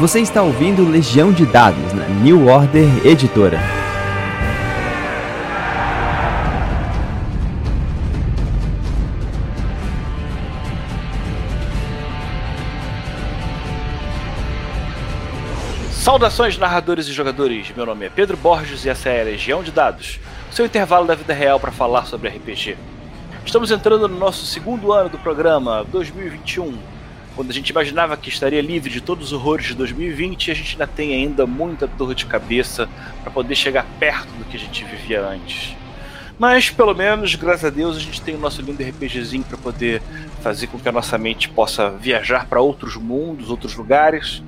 Você está ouvindo Legião de Dados na New Order Editora. Saudações, narradores e jogadores. Meu nome é Pedro Borges e essa é a Legião de Dados, seu intervalo da vida real para falar sobre RPG. Estamos entrando no nosso segundo ano do programa, 2021. Quando a gente imaginava que estaria livre de todos os horrores de 2020, a gente ainda tem ainda muita dor de cabeça para poder chegar perto do que a gente vivia antes. Mas pelo menos, graças a Deus, a gente tem o nosso lindo RPGzinho para poder fazer com que a nossa mente possa viajar para outros mundos, outros lugares.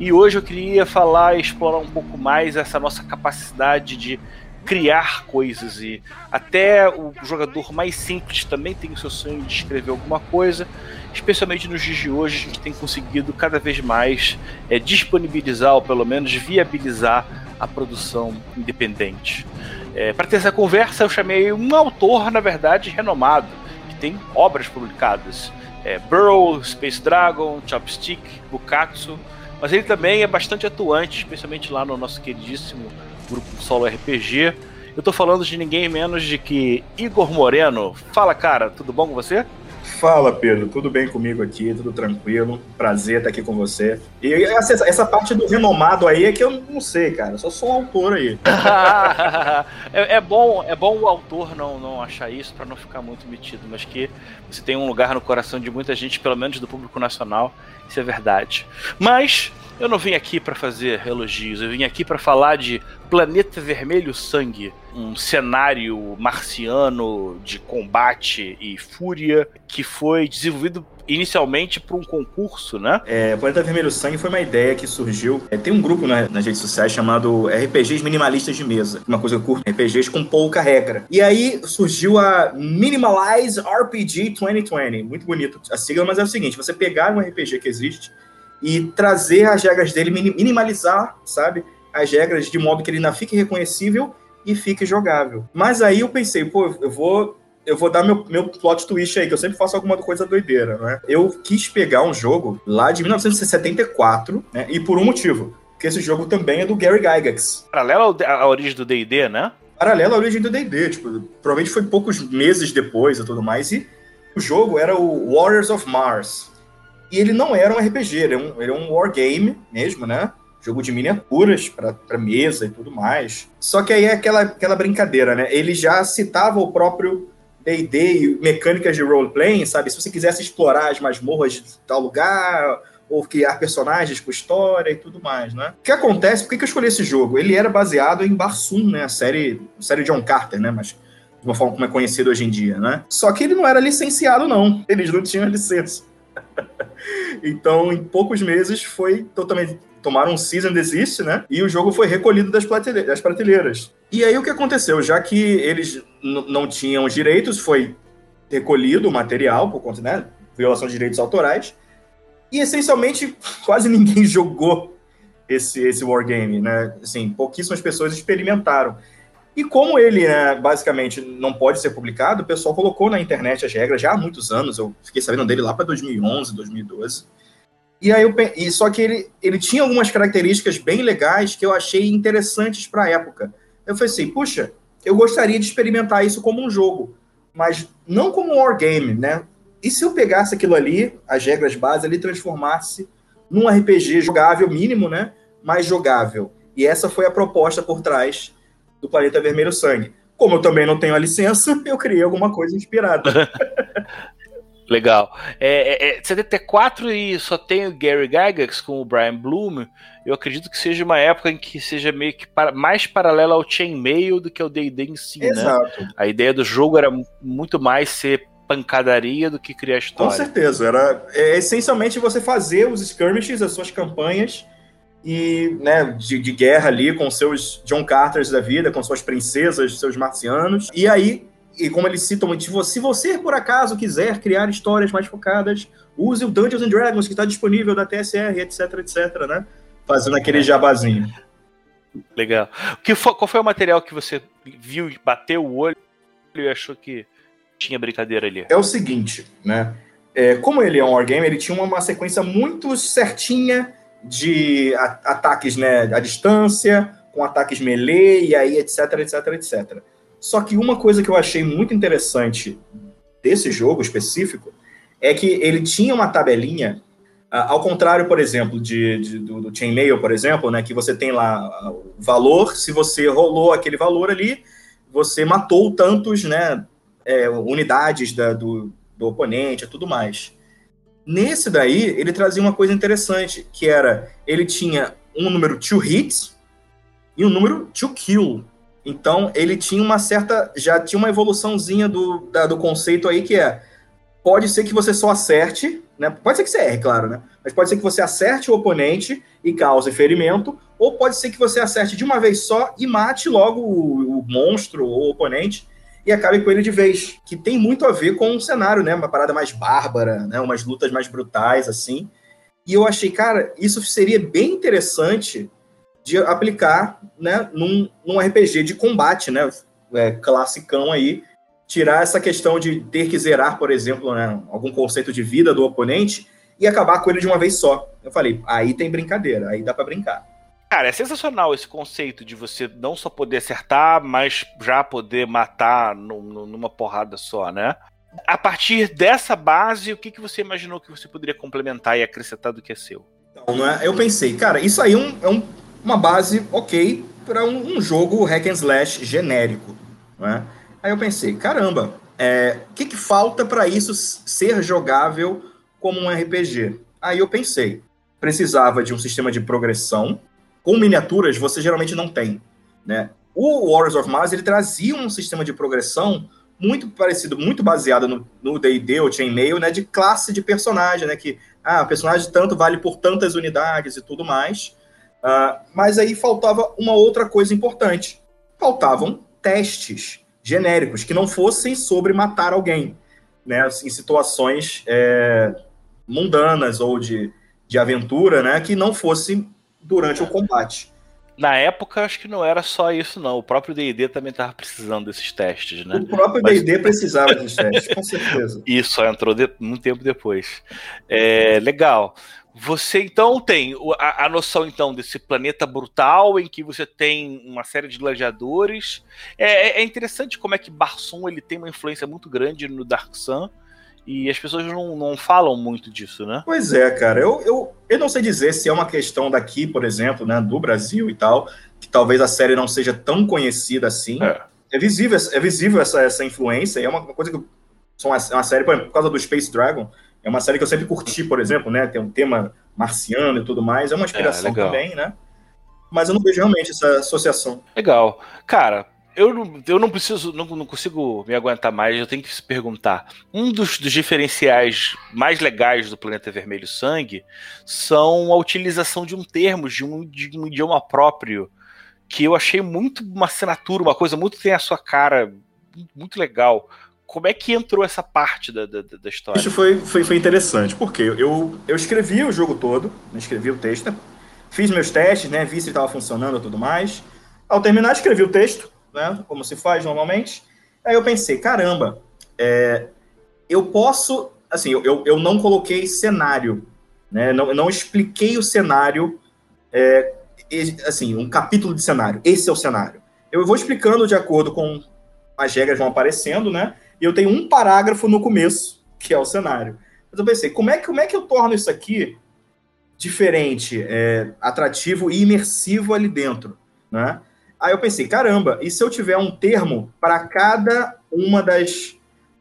E hoje eu queria falar e explorar um pouco mais essa nossa capacidade de criar coisas e até o jogador mais simples também tem o seu sonho de escrever alguma coisa. Especialmente nos dias de hoje, a gente tem conseguido cada vez mais é, disponibilizar ou pelo menos viabilizar a produção independente. É, Para ter essa conversa, eu chamei um autor, na verdade, renomado, que tem obras publicadas. É, Burrow, Space Dragon, Chopstick, Bukatsu, mas ele também é bastante atuante, especialmente lá no nosso queridíssimo grupo solo RPG. Eu tô falando de ninguém menos de que Igor Moreno. Fala, cara, tudo bom com você? Fala, Pedro. Tudo bem comigo aqui? Tudo tranquilo? Prazer estar aqui com você. E essa, essa parte do renomado aí é que eu não sei, cara. Eu só sou um autor aí. é, é, bom, é bom o autor não, não achar isso para não ficar muito metido, mas que você tem um lugar no coração de muita gente, pelo menos do público nacional. Isso é verdade. Mas eu não vim aqui para fazer elogios, eu vim aqui para falar de Planeta Vermelho Sangue, um cenário marciano de combate e fúria que foi desenvolvido inicialmente para um concurso, né? É, Planeta Vermelho Sangue foi uma ideia que surgiu. É, tem um grupo na, nas redes sociais chamado RPGs Minimalistas de Mesa, uma coisa curta, RPGs com pouca regra. E aí surgiu a Minimalize RPG 2020, muito bonito a sigla, mas é o seguinte: você pegar um RPG que existe e trazer as regras dele, minimalizar, sabe? As regras de modo que ele ainda fique reconhecível e fique jogável. Mas aí eu pensei, pô, eu vou eu vou dar meu, meu plot twist aí, que eu sempre faço alguma coisa doideira, né? Eu quis pegar um jogo lá de 1974, né? E por um motivo. Porque esse jogo também é do Gary Gygax. Paralelo à origem do D&D, né? Paralelo à origem do D&D, tipo, provavelmente foi poucos meses depois e tudo mais, e o jogo era o Warriors of Mars. E ele não era um RPG, ele é um, ele é um wargame mesmo, né? Jogo de miniaturas para mesa e tudo mais. Só que aí é aquela, aquela brincadeira, né? Ele já citava o próprio D&D e mecânicas de role-playing, sabe? Se você quisesse explorar as masmorras de tal lugar, ou criar personagens com história e tudo mais, né? O que acontece? Por que, eu escolhi esse jogo? Ele era baseado em Barsoom, né? A série, a série John Carter, né? Mas de uma forma como é conhecido hoje em dia, né? Só que ele não era licenciado, não. Eles não tinham licença. então, em poucos meses, foi totalmente. Tomaram um season desist, né? E o jogo foi recolhido das, das prateleiras. E aí o que aconteceu? Já que eles não tinham os direitos, foi recolhido o material por conta, né? Violação de direitos autorais. E essencialmente quase ninguém jogou esse, esse wargame, né? Assim, pouquíssimas pessoas experimentaram. E como ele, né, basicamente, não pode ser publicado, o pessoal colocou na internet as regras já há muitos anos. Eu fiquei sabendo dele lá para 2011, 2012. E aí eu e só que ele, ele tinha algumas características bem legais que eu achei interessantes para a época. Eu falei assim, puxa, eu gostaria de experimentar isso como um jogo, mas não como um wargame, né? E se eu pegasse aquilo ali, as regras básicas ali, transformasse num RPG jogável mínimo, né? Mais jogável. E essa foi a proposta por trás do Planeta Vermelho Sangue. Como eu também não tenho a licença, eu criei alguma coisa inspirada. Legal. É, é, é, 74 e só tem o Gary Gygax com o Brian Bloom. Eu acredito que seja uma época em que seja meio que para, mais paralela ao Chainmail do que ao D&D em si, né? Exato. né? A ideia do jogo era muito mais ser pancadaria do que criar história. Com certeza. Era é, essencialmente você fazer os skirmishes, as suas campanhas, e né, de, de, guerra ali com seus John Carters da vida, com suas princesas, seus marcianos. E aí, e como eles citam, se você por acaso quiser criar histórias mais focadas, use o Dungeons and Dragons que está disponível da TSR, etc, etc, né? Fazendo aquele jabazinho. Legal. Que foi, qual foi o material que você viu, bateu o olho e achou que tinha brincadeira ali? É o seguinte, né? É, como ele é um wargame, ele tinha uma, sequência muito certinha de ataques né, à distância, com ataques melee, e aí etc, etc, etc. Só que uma coisa que eu achei muito interessante desse jogo específico é que ele tinha uma tabelinha, ao contrário, por exemplo, de, de do, do Chainmail, por exemplo, né, que você tem lá o valor, se você rolou aquele valor ali, você matou tantos né, é, unidades da, do, do oponente e tudo mais. Nesse daí, ele trazia uma coisa interessante, que era, ele tinha um número to hits e um número to kill. Então, ele tinha uma certa, já tinha uma evoluçãozinha do, da, do conceito aí, que é, pode ser que você só acerte, né? Pode ser que você erre, claro, né? Mas pode ser que você acerte o oponente e cause ferimento, ou pode ser que você acerte de uma vez só e mate logo o, o monstro ou o oponente e acabe com ele de vez, que tem muito a ver com um cenário, né? Uma parada mais bárbara, né? Umas lutas mais brutais, assim. E eu achei, cara, isso seria bem interessante de aplicar, né? Num, num RPG de combate, né? É, classicão aí. Tirar essa questão de ter que zerar, por exemplo, né? Algum conceito de vida do oponente e acabar com ele de uma vez só. Eu falei, aí tem brincadeira, aí dá para brincar. Cara, é sensacional esse conceito de você não só poder acertar, mas já poder matar numa porrada só, né? A partir dessa base, o que, que você imaginou que você poderia complementar e acrescentar do que é seu? Então, é? Eu pensei, cara, isso aí é, um, é um, uma base ok para um, um, jogo hack and slash genérico, não é? Aí eu pensei, caramba, é, o que, que falta para isso ser jogável como um RPG? Aí eu pensei, precisava de um sistema de progressão com miniaturas você geralmente não tem, né? O Warriors of Mars ele trazia um sistema de progressão muito parecido, muito baseado no D&D ou Chainmail, né, de classe de personagem, né, que ah, personagem tanto vale por tantas unidades e tudo mais. Uh, mas aí faltava uma outra coisa importante. Faltavam testes genéricos que não fossem sobre matar alguém, né, em situações é, mundanas ou de, de aventura, né, que não fosse durante o combate. Na época, acho que não era só isso, não. O próprio D&D também estava precisando desses testes, né? O próprio D&D Mas... precisava desses testes, com certeza. Isso, entrou de... um tempo depois. É, legal. Você, então, tem a, a, noção, então, desse planeta brutal em que você tem uma série de gladiadores. É, é, é interessante como é que Barson ele tem uma influência muito grande no Dark Sun e as pessoas não, não falam muito disso, né? Pois é, cara. Eu, eu, eu não sei dizer se é uma questão daqui, por exemplo, né, do Brasil e tal, que talvez a série não seja tão conhecida assim. É, é visível, é visível essa, essa influência, é uma coisa que. São uma, uma série, por, exemplo, por causa do Space Dragon, é uma série que eu sempre curti, por exemplo, né? Tem um tema marciano e tudo mais, é uma inspiração é, também, né? Mas eu não vejo realmente essa associação. Legal. Cara, eu não, eu não preciso, não, não, consigo me aguentar mais, eu tenho que se perguntar. Um dos, dos, diferenciais mais legais do Planeta Vermelho Sangue são a utilização de um termo, de um, de um idioma próprio, que eu achei muito uma assinatura, uma coisa muito tem a sua cara, muito legal. Como é que entrou essa parte da, da, da história? Isso foi, foi, foi interessante, porque eu, eu escrevi o jogo todo, escrevi o texto, fiz meus testes, né, vi se estava funcionando e tudo mais. Ao terminar, escrevi o texto, né? Como se faz normalmente. Aí eu pensei, caramba, é, eu posso, assim, eu, eu não coloquei cenário, né? Não, não expliquei o cenário, é, assim, um capítulo de cenário. Esse é o cenário. Eu vou explicando de acordo com as regras vão aparecendo, né? E eu tenho um parágrafo no começo, que é o cenário. Mas eu pensei, como é que, como é que eu torno isso aqui diferente, é, atrativo e imersivo ali dentro, né? Aí eu pensei, caramba, e se eu tiver um termo para cada uma das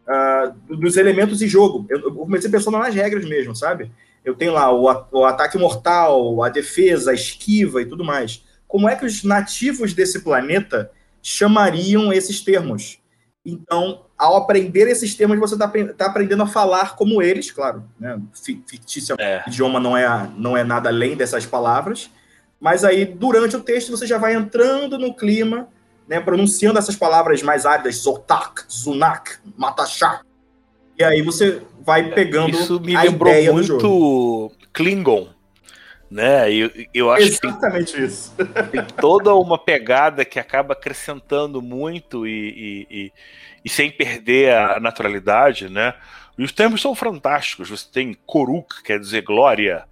uh, dos elementos de jogo? Eu, eu comecei pensando nas regras mesmo, sabe? Eu tenho lá o, o ataque mortal, a defesa, a esquiva e tudo mais. Como é que os nativos desse planeta chamariam esses termos? Então, ao aprender esses termos, você está tá aprendendo a falar como eles, claro. Né? Fictício é. idioma não é, não é nada além dessas palavras. Mas aí, durante o texto, você já vai entrando no clima, né, pronunciando essas palavras mais áridas, Zotak, Zunak, Matachá. E aí você vai pegando Isso me lembrou muito Klingon, né? Eu, eu acho Exatamente que tem, isso. tem toda uma pegada que acaba acrescentando muito e, e, e, e, sem perder a naturalidade, né? E os termos são fantásticos. Você tem Koruk, quer dizer glória,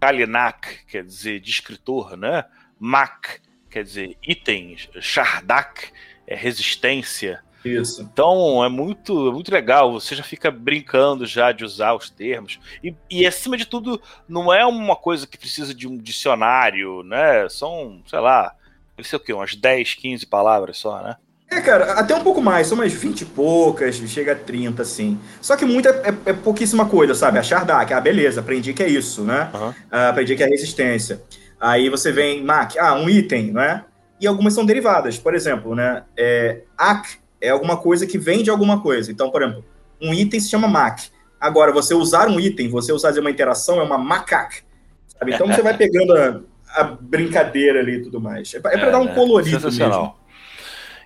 Kalinak quer dizer descritor, né? Mak quer dizer itens, Shardak é resistência. Isso. Então é muito, muito legal, você já fica brincando já de usar os termos. E, e acima de tudo, não é uma coisa que precisa de um dicionário, né? São, sei lá, deve ser o quê? Umas 10, 15 palavras só, né? É, cara, até um pouco mais, são umas 20 e poucas, chega a 30, assim. Só que muito é, é, é pouquíssima coisa, sabe? A Shardak, ah, beleza, aprendi que é isso, né? Uhum. Ah, aprendi que é resistência. Aí você vem, Mac, ah, um item, né? E algumas são derivadas. Por exemplo, né? É, ac é alguma coisa que vem de alguma coisa. Então, por exemplo, um item se chama Mac. Agora, você usar um item, você usar uma interação, é uma macaque. Sabe? Então você vai pegando a, a brincadeira ali e tudo mais. É pra, é É, dar um né? colorido Sensacional. mesmo.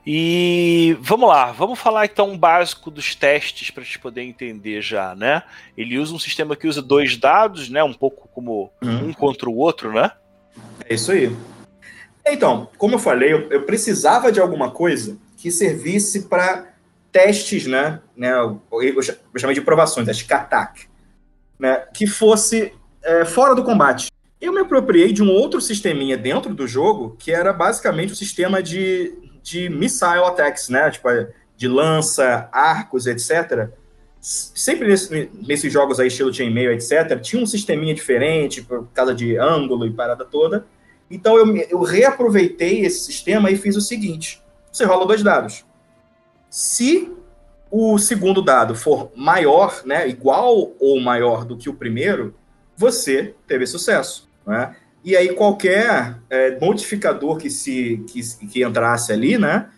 E vamos lá, vamos falar então um básico dos testes para a gente poder entender já, né? Ele usa um sistema que usa dois dados, né? Um pouco como Uhum. um contra o outro, né? É isso aí. Então, como eu falei, eu, eu precisava de alguma coisa que servisse para testes, né? né eu, eu cha- eu chamei de provações, as KATAK, né? Que fosse é, fora do combate. Eu me apropriei de um outro sisteminha dentro do jogo, que era basicamente o sistema de, de missile attacks, né? Tipo, de lança, arcos, etc. Sempre nesse- nesses jogos aí, estilo chainmail, etc., tinha um sisteminha diferente, por causa de ângulo e parada toda. Então eu, eu reaproveitei esse sistema e fiz o seguinte: você rola dois dados. Se o segundo dado for maior, né, igual ou maior do que o primeiro, você teve sucesso. Né? E aí qualquer é, modificador que se que, que entrasse ali, né,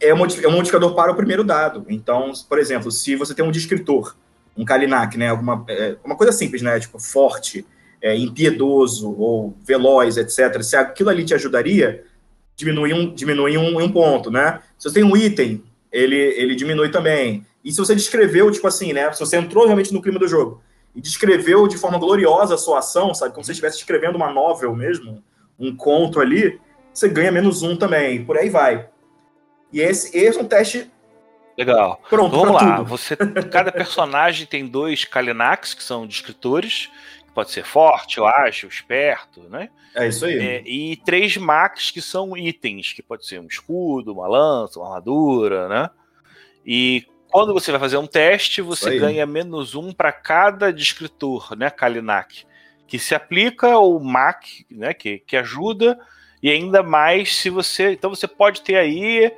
é um, é um modificador para o primeiro dado. Então, por exemplo, se você tem um descritor, um Kalinak, né, alguma é, uma coisa simples, né, tipo forte, é, impiedoso ou veloz, etc. Se aquilo ali te ajudaria, diminui um, diminui um, um ponto, né? Se você tem um item, ele, ele diminui também. E se você descreveu, tipo assim, né? Se você entrou realmente no clima do jogo e descreveu de forma gloriosa a sua ação, sabe? Como se você estivesse escrevendo uma novel mesmo, um conto ali, você ganha menos um também. Por aí vai. E esse, esse é um teste Legal. pronto Então, vamos lá. tudo. Você, cada personagem tem dois Kalinaks, que são descritores, pode ser forte, ou ágil, esperto, né? É isso aí. É, e três Max, que são itens, que pode ser um escudo, uma lança, uma armadura, né? E quando você vai fazer um teste, você ganha menos um para cada descritor, né, Kalinak, que se aplica ao Mac, né, que, que ajuda, e ainda mais se você. Então você pode ter aí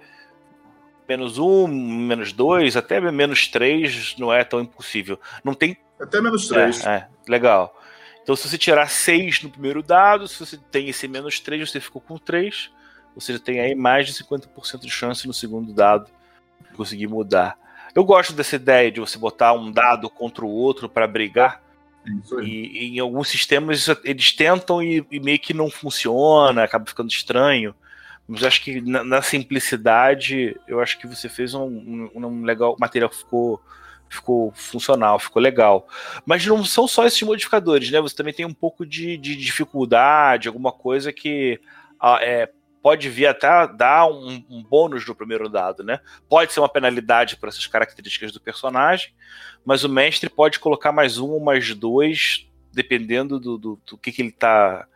menos um, menos dois, até menos três, não é tão impossível. Não tem Até menos três. é, é, legal. Então, se você tirar 6 no primeiro dado, se você tem esse menos 3, você ficou com 3. Você já tem aí mais de 50% de chance no segundo dado de conseguir mudar. Eu gosto dessa ideia de você botar um dado contra o outro para brigar. É. E, e em alguns sistemas eles tentam e, e meio que não funciona, acaba ficando estranho. Mas acho que na, na simplicidade, eu acho que você fez um, um- um legal. O material ficou, ficou funcional, ficou legal. Mas não são só esses modificadores, né? Você também tem um pouco de, de dificuldade, alguma coisa que ah, é, pode vir até dar um, um bônus no primeiro dado, né? Pode ser uma penalidade por essas características do personagem, mas o mestre pode colocar mais um ou mais dois, dependendo do, do, do que, que ele está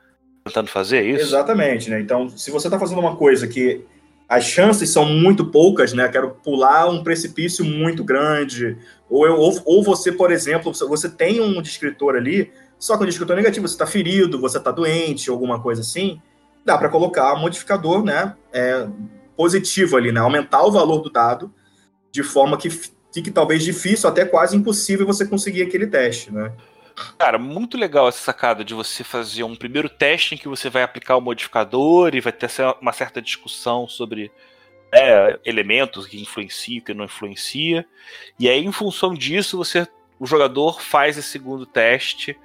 tentando fazer, é isso? Exatamente, né? Então, se você está fazendo uma coisa que as chances são muito poucas, né? Quero pular um precipício muito grande, ou, eu, ou, ou você, por exemplo, você tem um descritor ali, só que um descritor negativo, você está ferido, você está doente, alguma coisa assim, dá para colocar um modificador, né? É, positivo ali, né? Aumentar o valor do dado de forma que fique talvez difícil, até quase impossível você conseguir aquele teste, né? Cara, muito legal essa sacada de você fazer um primeiro teste em que você vai aplicar o modificador e vai ter uma certa discussão sobre é, elementos que influenciam, que não influencia. E aí, em função disso, você, o jogador faz esse segundo teste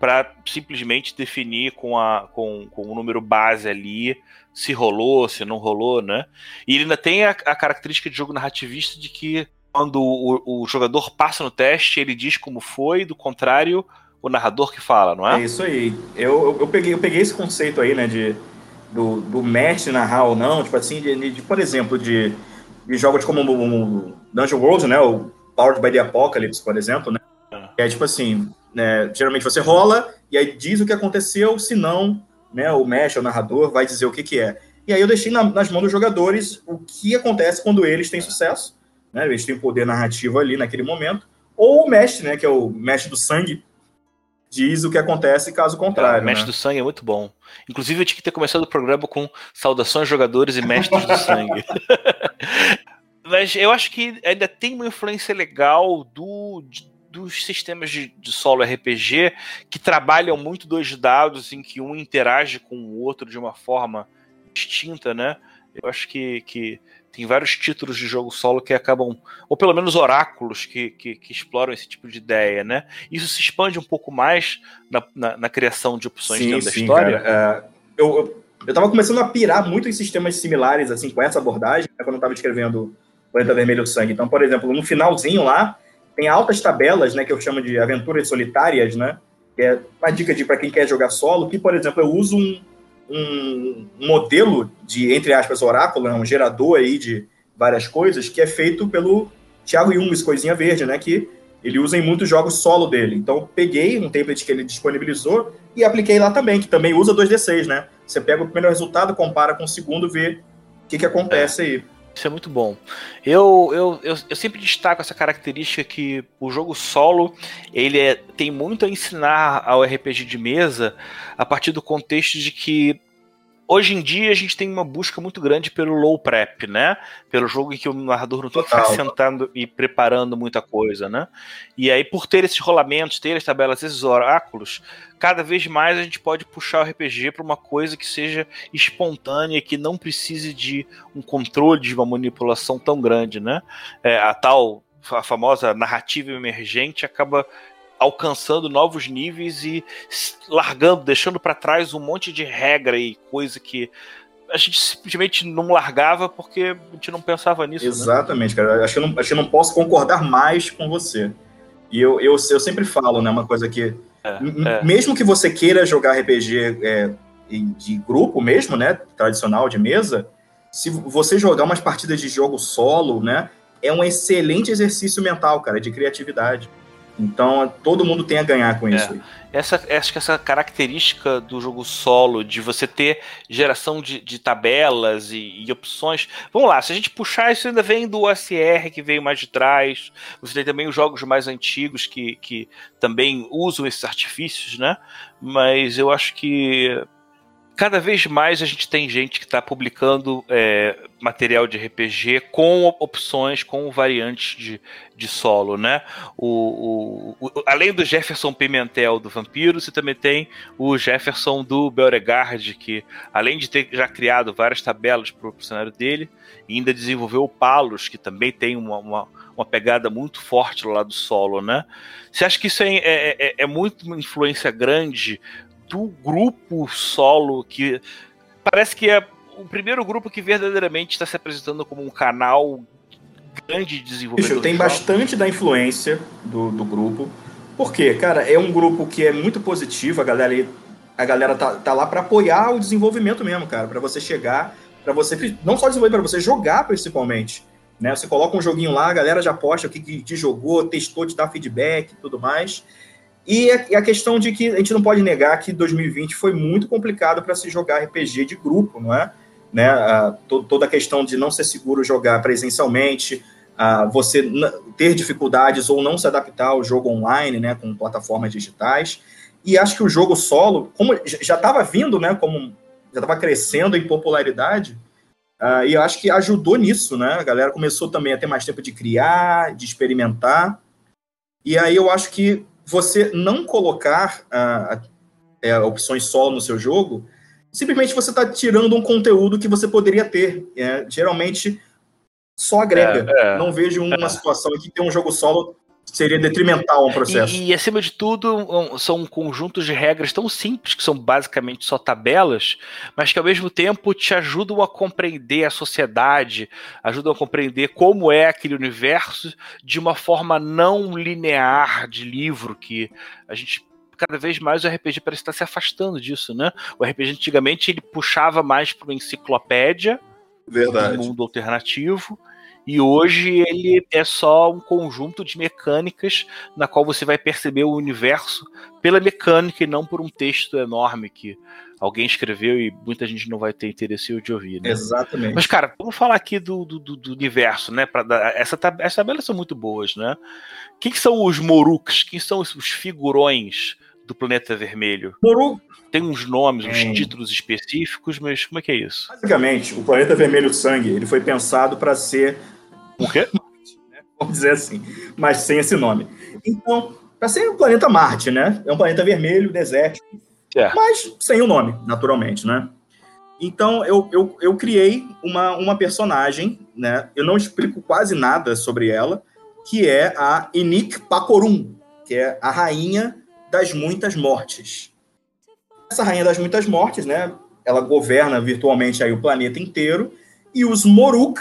para simplesmente definir com, a, com, com o número base ali se rolou, se não rolou, né? E ele ainda tem a, a característica de jogo narrativista de que quando o, o jogador passa no teste, ele diz como foi, do contrário, o narrador que fala, não É é? isso aí. Eu, eu, eu peguei, eu peguei esse conceito aí, né, de, do, do mestre narrar ou não, tipo assim, de, de- por exemplo, de, de jogos como o, Dungeon World, né, o Powered by the Apocalypse, por exemplo, né, É tipo assim, né, geralmente você rola e aí diz o que aconteceu, se não, né, o mestre, o narrador, vai dizer o que, que é. E aí eu deixei na, nas mãos dos jogadores o que acontece quando eles têm sucesso, né, eles têm poder narrativo ali naquele momento, ou o mestre, né, que é o mestre do sangue, diz o que acontece caso contrário. É, o mestre né? do sangue é muito bom. Inclusive eu tinha que ter começado o programa com saudações jogadores e mestres do sangue. Mas eu acho que ainda tem uma influência legal do, dos sistemas de, de, solo RPG que trabalham muito dois dados em que um interage com o outro de uma forma distinta, né? Eu acho que, que tem vários títulos de jogo solo que acabam, ou pelo menos oráculos que, que, que exploram esse tipo de ideia, né? Isso se expande um pouco mais na, na, na criação de opções sim, dentro sim, da história. Cara, uh, eu, eu, eu tava começando a pirar muito em sistemas similares, assim, com essa abordagem, né, quando eu tava escrevendo Planeta Vermelho Sangue. Então, por exemplo, no finalzinho lá, tem altas tabelas, né, que eu chamo de aventuras solitárias, né? Que é uma dica de para quem quer jogar solo, que, por exemplo, eu uso um, um modelo de, entre aspas, oráculo, né, um gerador aí de várias coisas, que é feito pelo Thiago Jungs, Coisinha Verde, né? Que ele usa em muitos jogos solo dele. Então, peguei um template que ele disponibilizou e apliquei lá também, que também usa 2D6, né? Você pega o primeiro resultado, compara com o segundo, vê o que, que acontece é. aí. Isso é muito bom. Eu, eu, eu, eu, sempre destaco essa característica que o jogo solo ele é, tem muito a ensinar ao RPG de mesa a partir do contexto de que hoje em dia a gente tem uma busca muito grande pelo low prep, né? Pelo jogo em que o narrador não tem que ficar sentando e preparando muita coisa, né? E aí, por ter esses rolamentos, ter as tabelas, esses oráculos, cada vez mais a gente pode puxar o RPG para uma coisa que seja espontânea, que não precise de um controle, de uma manipulação tão grande, né? É, a tal a famosa narrativa emergente acaba alcançando novos níveis e largando, deixando para trás um monte de regra e coisa que a gente simplesmente não largava porque a gente não pensava nisso. Né? Exatamente, né? cara. Acho que, eu não, acho que não posso concordar mais com você. E eu, eu, eu sempre falo, né, uma coisa que. É, é. Mesmo que você queira jogar RPG é, de grupo mesmo, né? Tradicional de mesa, se você jogar umas partidas de jogo solo, né? É um excelente exercício mental, cara, de criatividade. Então, todo mundo tem a ganhar com é. isso. Essa, acho que essa característica do jogo solo, de você ter geração de, de tabelas e, e, opções. Vamos lá, se a gente puxar, isso ainda vem do OSR, que veio mais de trás. Você tem também os jogos mais antigos que, que também usam esses artifícios, né? Mas eu acho que cada vez mais a gente tem gente que está publicando é, material de RPG com opções, com variantes de, de solo, né? O, o, o, além do Jefferson Pimentel do Vampiro, você também tem o Jefferson do Beauregard, que além de ter já criado várias tabelas para o cenário dele, ainda desenvolveu o Palos, que também tem uma, uma, uma pegada muito forte lá do solo, né? Você acha que isso é, é, é, é muito uma influência grande do grupo solo que parece que é o primeiro grupo que verdadeiramente está se apresentando como um canal grande de desenvolvimento. Tem bastante da influência do, do grupo. Porque, cara, é um grupo que é muito positivo, a galera, a galera tá, tá lá para apoiar o desenvolvimento mesmo, cara, para você chegar, para você não só desenvolver, para você jogar principalmente. Né? Você coloca um joguinho lá, a galera já posta o que, que jogou, testou, te dá feedback e tudo mais. E a, questão de que a gente não pode negar que 2020 foi muito complicado para se jogar RPG de grupo, não é? Né? A, to, toda a questão de não ser seguro jogar presencialmente, a, você ter dificuldades ou não se adaptar ao jogo online, né, com plataformas digitais. E acho que o jogo solo, como já estava vindo, né, como já estava crescendo em popularidade, uh, e acho que ajudou nisso, né? A galera começou também a ter mais tempo de criar, de experimentar. E aí eu acho que você não colocar uh, é, opções solo no seu jogo, simplesmente você está tirando um conteúdo que você poderia ter. É, geralmente só agrega. É, é, não vejo uma é. situação em que ter um jogo solo seria detrimental ao processo. E, e, acima de tudo, um, são conjuntos de regras tão simples, que são basicamente só tabelas, mas que ao mesmo tempo te ajudam a compreender a sociedade, ajudam a compreender como é aquele universo de uma forma não linear de livro, que a gente cada vez mais o RPG parece estar se afastando disso, né? O RPG antigamente ele puxava mais para uma enciclopédia, Verdade. um mundo alternativo, E hoje ele é só um conjunto de mecânicas na qual você vai perceber o universo pela mecânica e não por um texto enorme que alguém escreveu e muita gente não vai ter interesse de ouvir. Né? Exatamente. Mas, cara, vamos falar aqui do, do, do universo, né? Pra dar, essa, essas tabelas são muito boas, né? Quem que são os Moruks? Quem são os, os figurões do planeta vermelho? Moruk. Tem uns nomes, uns títulos específicos, mas como é que é isso? Basicamente, o planeta vermelho sangue ele foi pensado para ser o quê? Vamos dizer assim, mas sem esse nome. Então, para ser um planeta Marte, né? É um planeta vermelho, desértico, é. mas sem o nome, naturalmente, né? Então, eu, eu, eu criei uma, uma personagem, né? Eu não explico quase nada sobre ela, que é a Inik Pakorum, que é a rainha das muitas mortes. Essa rainha das muitas mortes, né? Ela governa virtualmente aí o planeta inteiro e os Moruk,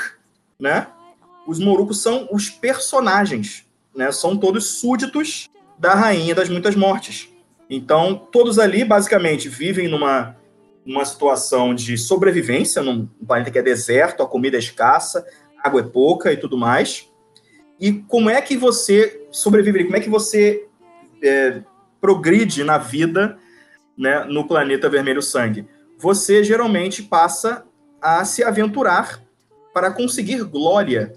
né? Os Morucos são os personagens, né? São todos súditos da rainha das muitas mortes. Então, todos ali basicamente vivem numa uma situação de sobrevivência num planeta que é deserto, a comida é escassa, a água é pouca e tudo mais. E como é que você sobrevive? Como é que você é, progride na vida né, no planeta Vermelho Sangue? Você geralmente passa a se aventurar para conseguir glória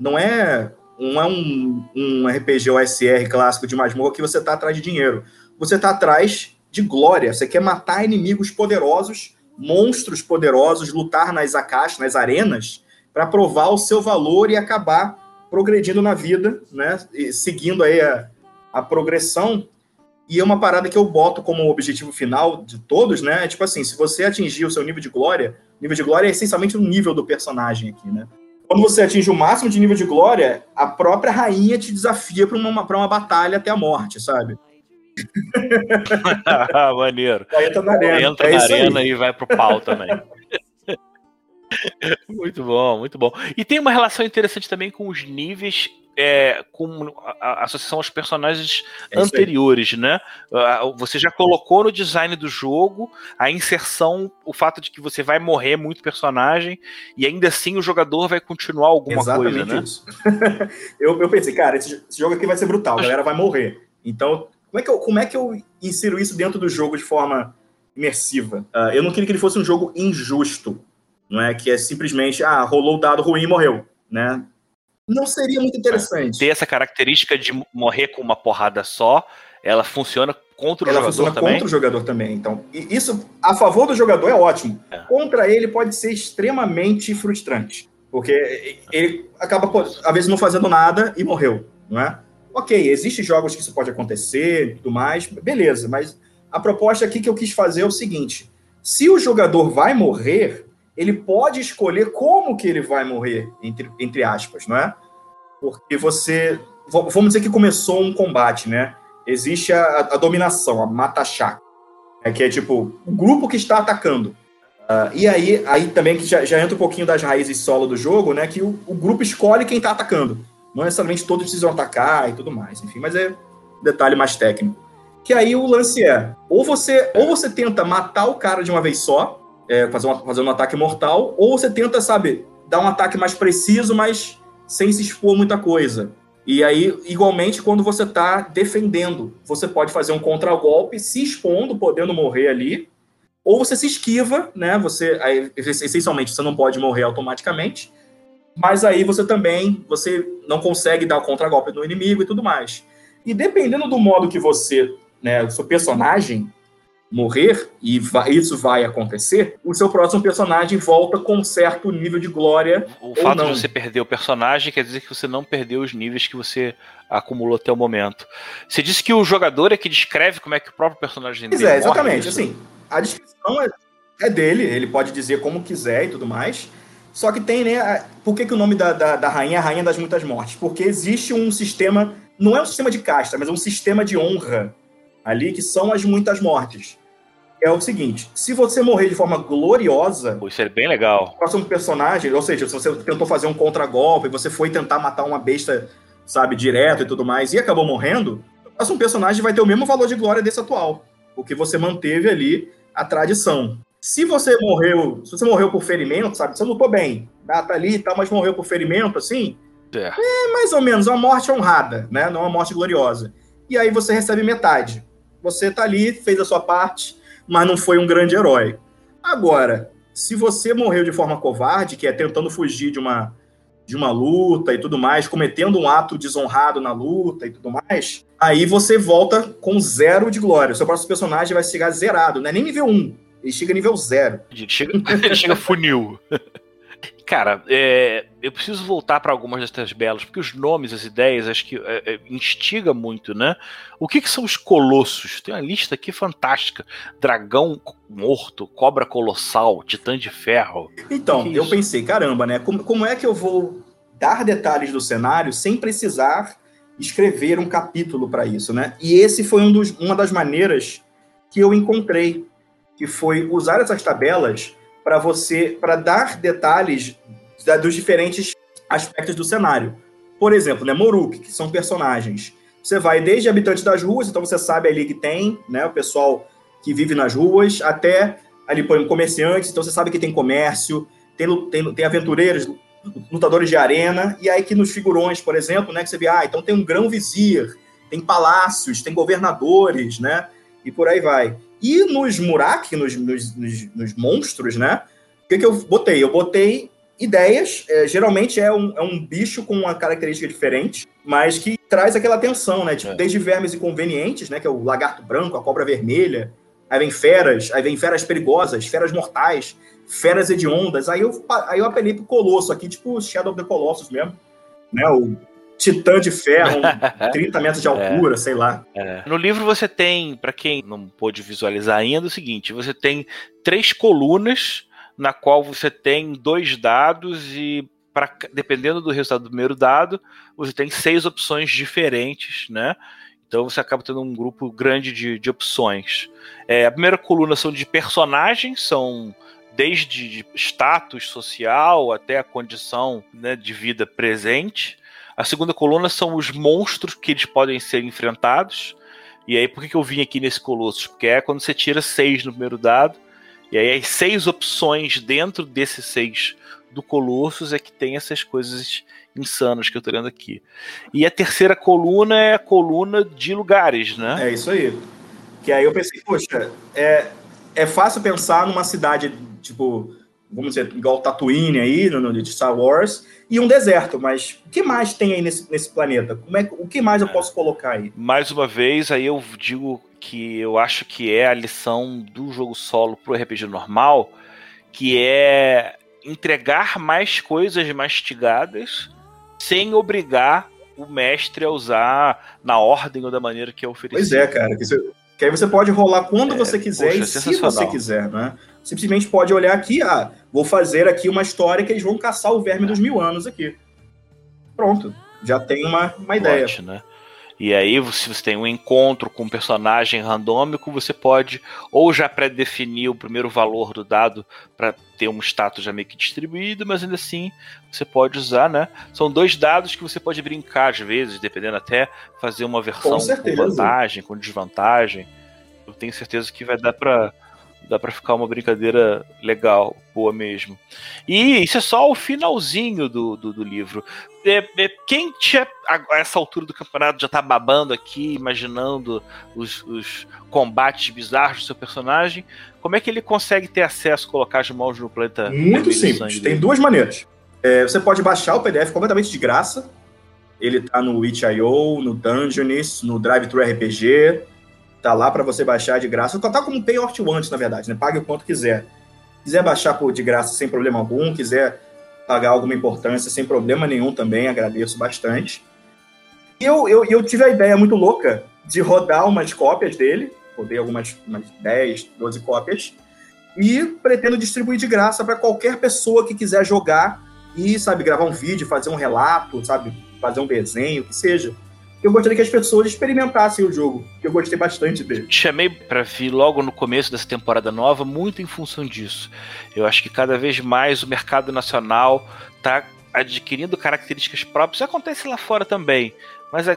não é, não é um, um RPG OSR clássico de masmorra que você está atrás de dinheiro. Você está atrás de glória. Você quer matar inimigos poderosos, monstros poderosos, lutar nas akashas, nas arenas, para provar o seu valor e acabar progredindo na vida, né? E seguindo aí a, a progressão. E é uma parada que eu boto como objetivo final de todos, né? É tipo assim, se você atingir o seu nível de glória, nível de glória é essencialmente o nível do personagem aqui, né? Quando você atinge o máximo de nível de glória, a própria rainha te desafia para uma, uma batalha até a morte, sabe? Maneiro. Aí entra na arena, entra é na arena e vai pro pau também. muito bom, muito bom. E tem uma relação interessante também com os níveis é, com a, associação aos personagens é anteriores, né? Você já colocou no design do jogo a inserção, o fato de que você vai morrer muito personagem e ainda assim o jogador vai continuar alguma Exatamente coisa, né? Isso. eu, eu pensei, cara, esse, esse, jogo aqui vai ser brutal, a galera vai morrer. Então, como é, que eu, como é que eu insiro isso dentro do jogo de forma imersiva? Uh, eu não queria que ele fosse um jogo injusto, não é? Que é simplesmente, ah, rolou o dado ruim e morreu, né? Não seria muito interessante. Ter essa característica de morrer com uma porrada só, ela funciona contra o ela jogador funciona também? contra o jogador também. Então, isso a favor do jogador é ótimo. É. Contra ele pode ser extremamente frustrante. Porque ele acaba, às vezes, não fazendo nada e morreu, não é? Ok, existem jogos que isso pode acontecer e tudo mais, beleza, mas a proposta aqui que eu quis fazer é o seguinte: se o jogador vai morrer, ele pode escolher como que ele vai morrer, entre, entre aspas, não é? Porque você. Vamos dizer que começou um combate, né? Existe a, a dominação, a mata-chá, é, que é tipo o grupo que está atacando. Uh, e aí, aí também que já, já, entra um pouquinho das raízes solo do jogo, né? Que o, o grupo escolhe quem está atacando. Não necessariamente todos precisam atacar e tudo mais, enfim, mas é um detalhe mais técnico. Que aí o lance é: ou você, ou você tenta matar o cara de uma vez só, é, fazer, uma, fazer um ataque mortal, ou você tenta, sabe, dar um ataque mais preciso, mas sem se expor muita coisa. E aí, igualmente, quando você está defendendo, você pode fazer um contragolpe, se expondo, podendo morrer ali, ou você se esquiva, né? Você, aí, essencialmente, você não pode morrer automaticamente, mas aí você também, você não consegue dar o contragolpe no inimigo e tudo mais. E dependendo do modo que você, né, seu personagem morrer, e vai, isso vai acontecer, o seu próximo personagem volta com um certo nível de glória. O fato não. de você perder o personagem quer dizer que você não perdeu os níveis que você acumulou até o momento. Você disse que o jogador é que descreve como é que o próprio personagem dele é, exatamente. Morre, assim, a descrição é, é, dele, ele pode dizer como quiser e tudo mais. Só que tem, né? Por que, que o nome da, da, da rainha é a Rainha das Muitas Mortes? Porque existe um sistema, não é um sistema de casta, mas é um sistema de honra ali que são as muitas mortes é o seguinte: se você morrer de forma gloriosa. Isso é bem legal. O próximo personagem, ou seja, se você tentou fazer um contragolpe, você foi tentar matar uma besta, sabe, direto e tudo mais, e acabou morrendo, o próximo personagem vai ter o mesmo valor de glória desse atual. Porque você manteve ali a tradição. Se você morreu, se você morreu por ferimento, sabe? Você lutou bem, tá, tá ali e tal, mas morreu por ferimento, assim, é. é mais ou menos uma morte honrada, né? Não uma morte gloriosa. E aí você recebe metade. Você tá ali, fez a sua parte, mas não foi um grande herói. Agora, se você morreu de forma covarde, que é tentando fugir de uma de uma luta e tudo mais, cometendo um ato desonrado na luta e tudo mais, aí você volta com zero de glória. O seu próximo personagem vai chegar zerado, não é nem nível 1, ele chega nível zero. Ele chega, ele chega funil. Cara, é, eu preciso voltar para algumas dessas belas, porque os nomes, as ideias, acho que é, é, instiga muito, né? O que, que, são os colossos? Tem uma lista aqui fantástica: dragão morto, cobra colossal, titã de ferro. Então, é eu pensei, caramba, né? Como, como é que eu vou dar detalhes do cenário sem precisar escrever um capítulo para isso, né? E esse foi um dos, uma das maneiras que eu encontrei que foi usar essas tabelas para você, para dar detalhes da, dos diferentes aspectos do cenário. Por exemplo, né, Moruk, que são personagens. Você vai desde habitantes das ruas, então você sabe ali que tem, né, o pessoal que vive nas ruas, até ali põe comerciantes, então você sabe que tem comércio, tem, tem, tem aventureiros, lutadores de arena, e aí que nos figurões, por exemplo, né, que você vê, ah, então tem um grão-vizir, tem palácios, tem governadores, né, e por aí vai. E nos Murak, nos, nos, nos, nos monstros, né? O que, que eu botei? Eu botei ideias. É, geralmente é um, é um bicho com uma característica diferente, mas que traz aquela tensão, né? Tipo, é. desde vermes inconvenientes, né? Que é o lagarto branco, a cobra vermelha. Aí vem feras, aí vem feras perigosas, feras mortais, feras hediondas. Aí eu, aí eu apelei pro Colosso aqui, tipo Shadow of the Colossus mesmo. Né? O titã de ferro, 30 metros de é. altura, é, sei lá. É. No livro você tem, para quem não pôde visualizar ainda, o seguinte: você tem três colunas na qual você tem dois dados e pra, dependendo do resultado do primeiro dado, você tem seis opções diferentes, né? Então você acaba tendo um grupo grande de, de opções. É, a primeira coluna são de personagens, são desde status social até a condição né, de vida presente. A segunda coluna são os monstros que eles podem ser enfrentados. E aí, por que, que eu vim aqui nesse Colossus? Porque é quando você tira seis no primeiro dado. E aí, as seis opções dentro desses seis do Colossus é que tem essas coisas insanas que eu tô lendo aqui. E a terceira coluna é a coluna de lugares, né? É isso aí. Que aí eu pensei, poxa, é, é fácil pensar numa cidade, tipo, vamos dizer, igual Tatooine aí, no, no de Star Wars, e um deserto, mas o que mais tem aí nesse, nesse planeta? Como é, o que mais eu é. posso colocar aí? Mais uma vez, aí eu digo que eu acho que é a lição do jogo solo pro RPG normal, que é entregar mais coisas mastigadas sem obrigar o mestre a usar na ordem ou da maneira que é oferecido. Pois é, cara. Que, você, que aí você pode rolar quando é, você quiser poxa, e se você quiser, né? Simplesmente pode olhar aqui, ah, vou fazer aqui uma história que eles vão caçar o verme dos mil anos aqui. Pronto, já tem uma, uma ideia. Plot, né? E aí, se você tem um encontro com um personagem randômico, você pode ou já pré-definir o primeiro valor do dado para ter um status já meio que distribuído, mas ainda assim você pode usar, né? São dois dados que você pode brincar às vezes, dependendo até fazer uma versão com, com vantagem, com desvantagem. Eu tenho certeza que vai dar para dá para ficar uma brincadeira legal, boa mesmo. E isso é só o finalzinho do, do, do livro. É, é, quem tinha, a, essa altura do campeonato já tá babando aqui, imaginando os, os, combates bizarros do seu personagem, como é que ele consegue ter acesso, colocar as mãos no planeta? Muito simples, tem duas maneiras. É, você pode baixar o PDF completamente de graça. Ele tá no itch.io, no Dungeons, no Drive Thru RPG, Tá lá para você baixar de graça. Tá como Pay What You Want, na verdade, né? Pague o quanto quiser. Quiser baixar por de graça sem problema algum, quiser pagar alguma importância sem problema nenhum também, agradeço bastante. E eu, eu, eu tive a ideia muito louca de rodar umas cópias dele, rodei algumas umas 10, 12 cópias, e pretendo distribuir de graça para qualquer pessoa que quiser jogar e, sabe, gravar um vídeo, fazer um relato, sabe, fazer um desenho, o que seja eu gostaria que as pessoas experimentassem o jogo, que eu gostei bastante dele. Chamei para vir logo no começo dessa temporada nova, muito em função disso. Eu acho que cada vez mais o mercado nacional está adquirindo características próprias. Isso acontece lá fora também, mas a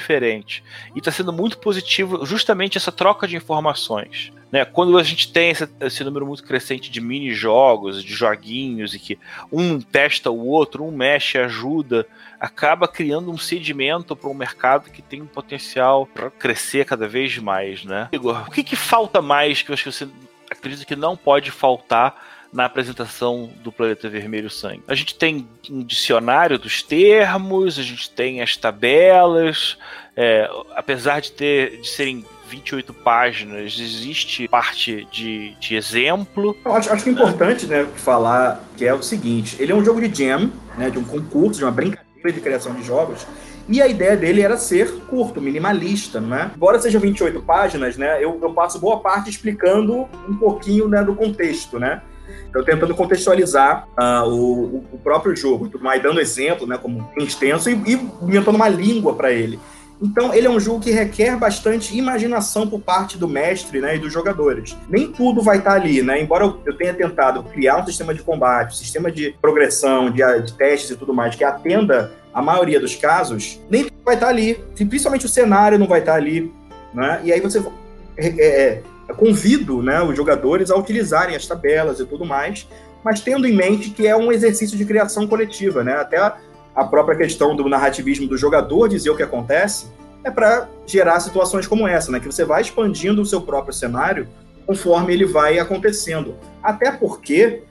diferente. E está sendo muito positivo justamente essa troca de informações. Né? Quando a gente tem esse, esse número muito crescente de mini-jogos, de joguinhos, e que um testa o outro, um mexe, ajuda, acaba criando um sedimento para um mercado que tem um potencial para crescer cada vez mais. Né? Igor, o que, que falta mais que você acredita que não pode faltar na apresentação do Planeta Vermelho Sangue. A gente tem um dicionário dos termos, a gente tem as tabelas, é, apesar de ter de serem 28 páginas, existe parte de, de exemplo. Eu acho, acho que é importante né, falar que é o seguinte: ele é um jogo de jam, né, de um concurso, de uma brincadeira de criação de jogos. E a ideia dele era ser curto, minimalista, né? Embora seja 28 páginas, né? Eu, eu passo boa parte explicando um pouquinho né, do contexto, né? Eu tentando contextualizar uh, o, o, próprio jogo, tudo mais, dando exemplo, né, como extenso, e, e inventando uma língua para ele. Então, ele é um jogo que requer bastante imaginação por parte do mestre né, e dos jogadores. Nem tudo vai estar tá ali, né? Embora eu tenha tentado criar um sistema de combate, um sistema de progressão, de, de testes e tudo mais, que atenda a maioria dos casos, nem tudo vai estar tá ali. Principalmente o cenário não vai estar tá ali. Né? E aí você é, é, convido né, os jogadores a utilizarem as tabelas e tudo mais, mas tendo em mente que é um exercício de criação coletiva, né? Até a, própria questão do narrativismo do jogador dizer o que acontece é para gerar situações como essa, né? Que você vai expandindo o seu próprio cenário conforme ele vai acontecendo. Até porque,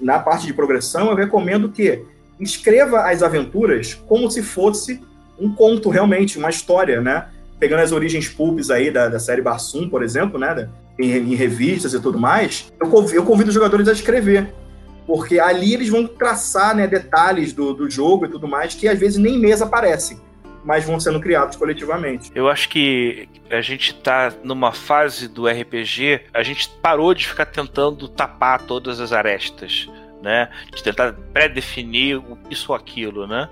na parte de progressão, eu recomendo que escreva as aventuras como se fosse um conto realmente, uma história, né? Pegando as origens pulps aí da, da série Barsum, por exemplo, né? Em, em, revistas e tudo mais, eu convido, eu convido os jogadores a escrever. Porque ali eles vão traçar né, detalhes do, do jogo e tudo mais que às vezes nem mesa aparecem mas vão sendo criados coletivamente. Eu acho que a gente tá numa fase do RPG, a gente parou de ficar tentando tapar todas as arestas, né? De tentar pré-definir isso ou aquilo, né?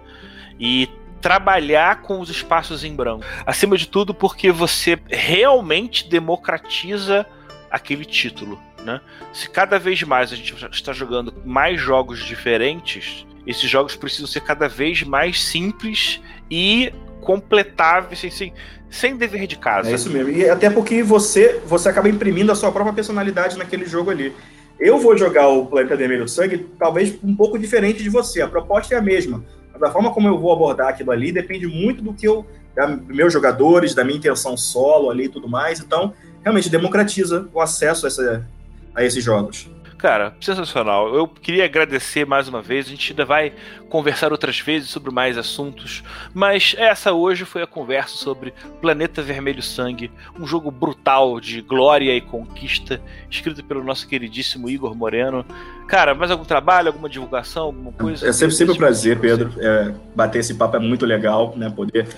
E trabalhar com os espaços em branco. Acima de tudo, porque você realmente democratiza aquele título. Né? Se cada vez mais a gente está jogando mais jogos diferentes, esses jogos precisam ser cada vez mais simples e completáveis, assim, sem dever de casa. É isso mesmo. E até porque você, você acaba imprimindo a sua própria personalidade naquele jogo ali. Eu vou jogar o Planeta Vermelho Sangue talvez um pouco diferente de você. A proposta é a mesma da forma como eu vou abordar aquilo ali depende muito do que eu, meus jogadores, da minha intenção solo ali e tudo mais. Então, realmente democratiza o acesso a, essa, a esses jogos. Cara, sensacional. Eu queria agradecer mais uma vez. A gente ainda vai conversar outras vezes sobre mais assuntos, mas essa hoje foi a conversa sobre Planeta Vermelho Sangue, um jogo brutal de glória e conquista, escrito pelo nosso queridíssimo Igor Moreno. Cara, mais algum trabalho, alguma divulgação, alguma coisa? É sempre, sempre um prazer, Pedro. É, bater esse papo é muito legal, né? Poder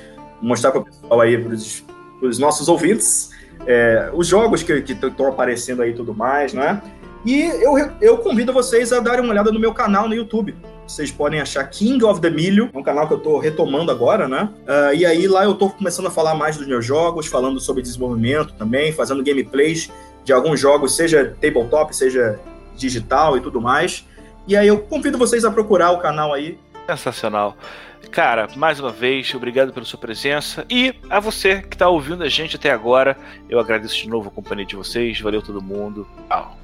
mostrar para o pessoal aí, para os nossos ouvintes, é, os jogos que estão aparecendo aí e tudo mais, né? E eu, eu convido vocês a darem uma olhada no meu canal no YouTube. Vocês podem achar King of the Milho, é um canal que eu estou retomando agora, né? Uh, e aí lá eu estou começando a falar mais dos meus jogos, falando sobre desenvolvimento também, fazendo gameplays de alguns jogos, seja tabletop, seja digital e tudo mais. E aí eu convido vocês a procurar o canal aí. Sensacional. Cara, mais uma vez, obrigado pela sua presença. E a você que está ouvindo a gente até agora, eu agradeço de novo a companhia de vocês. Valeu todo mundo. Tchau.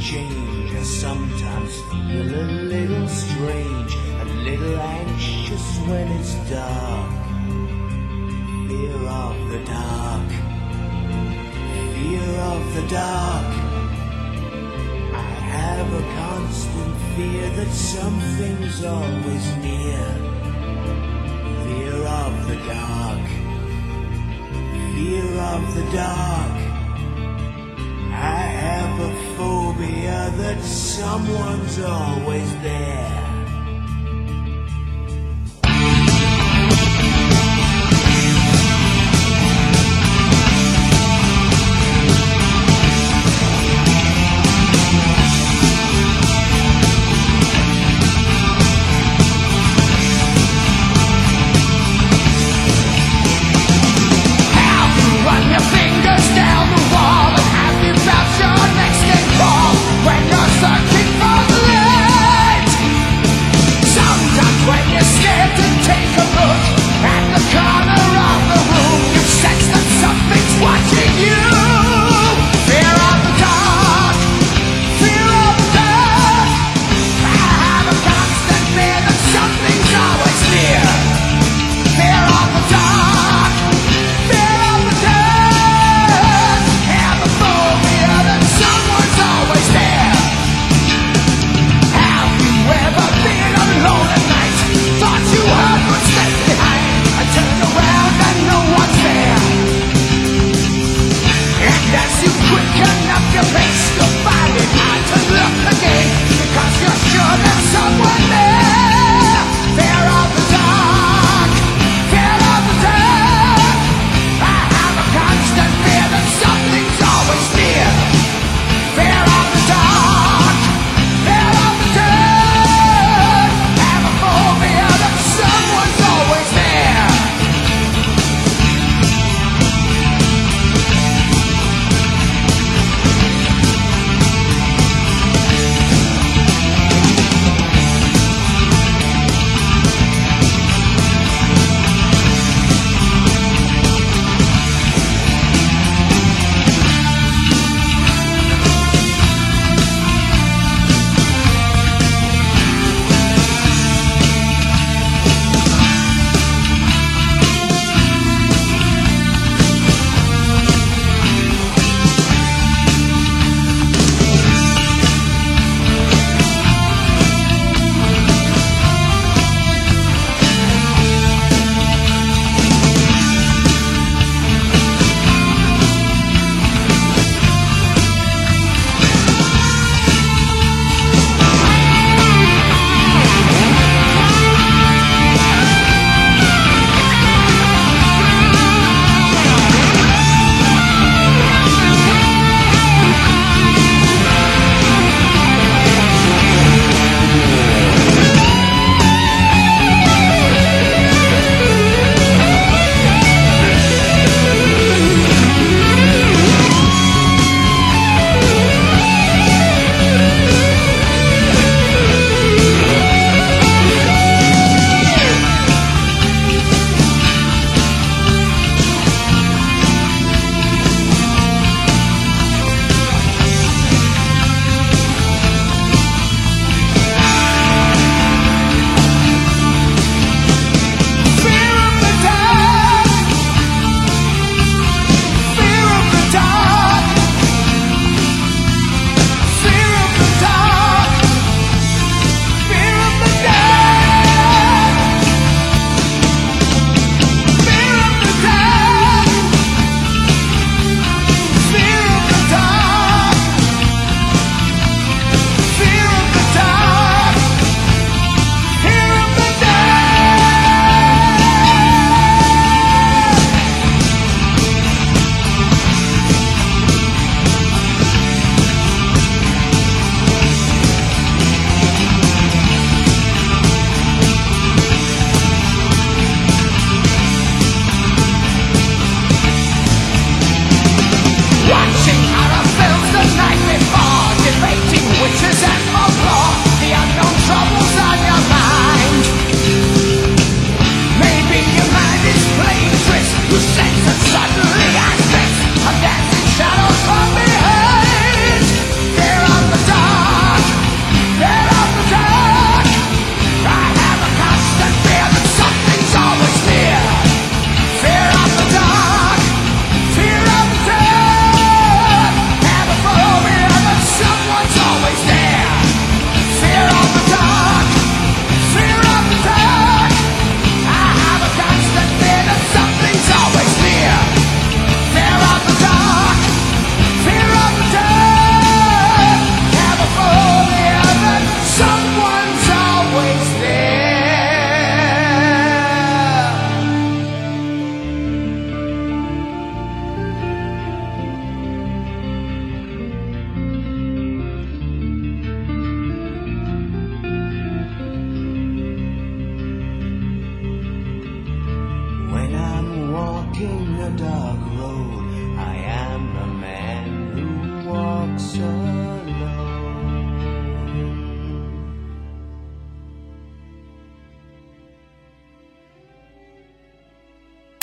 Change, I sometimes feel a little strange, a little anxious when it's dark. Fear of the dark, fear of the dark. I have a constant fear that something's always near. Fear of the dark, fear of the dark. that someone's always there.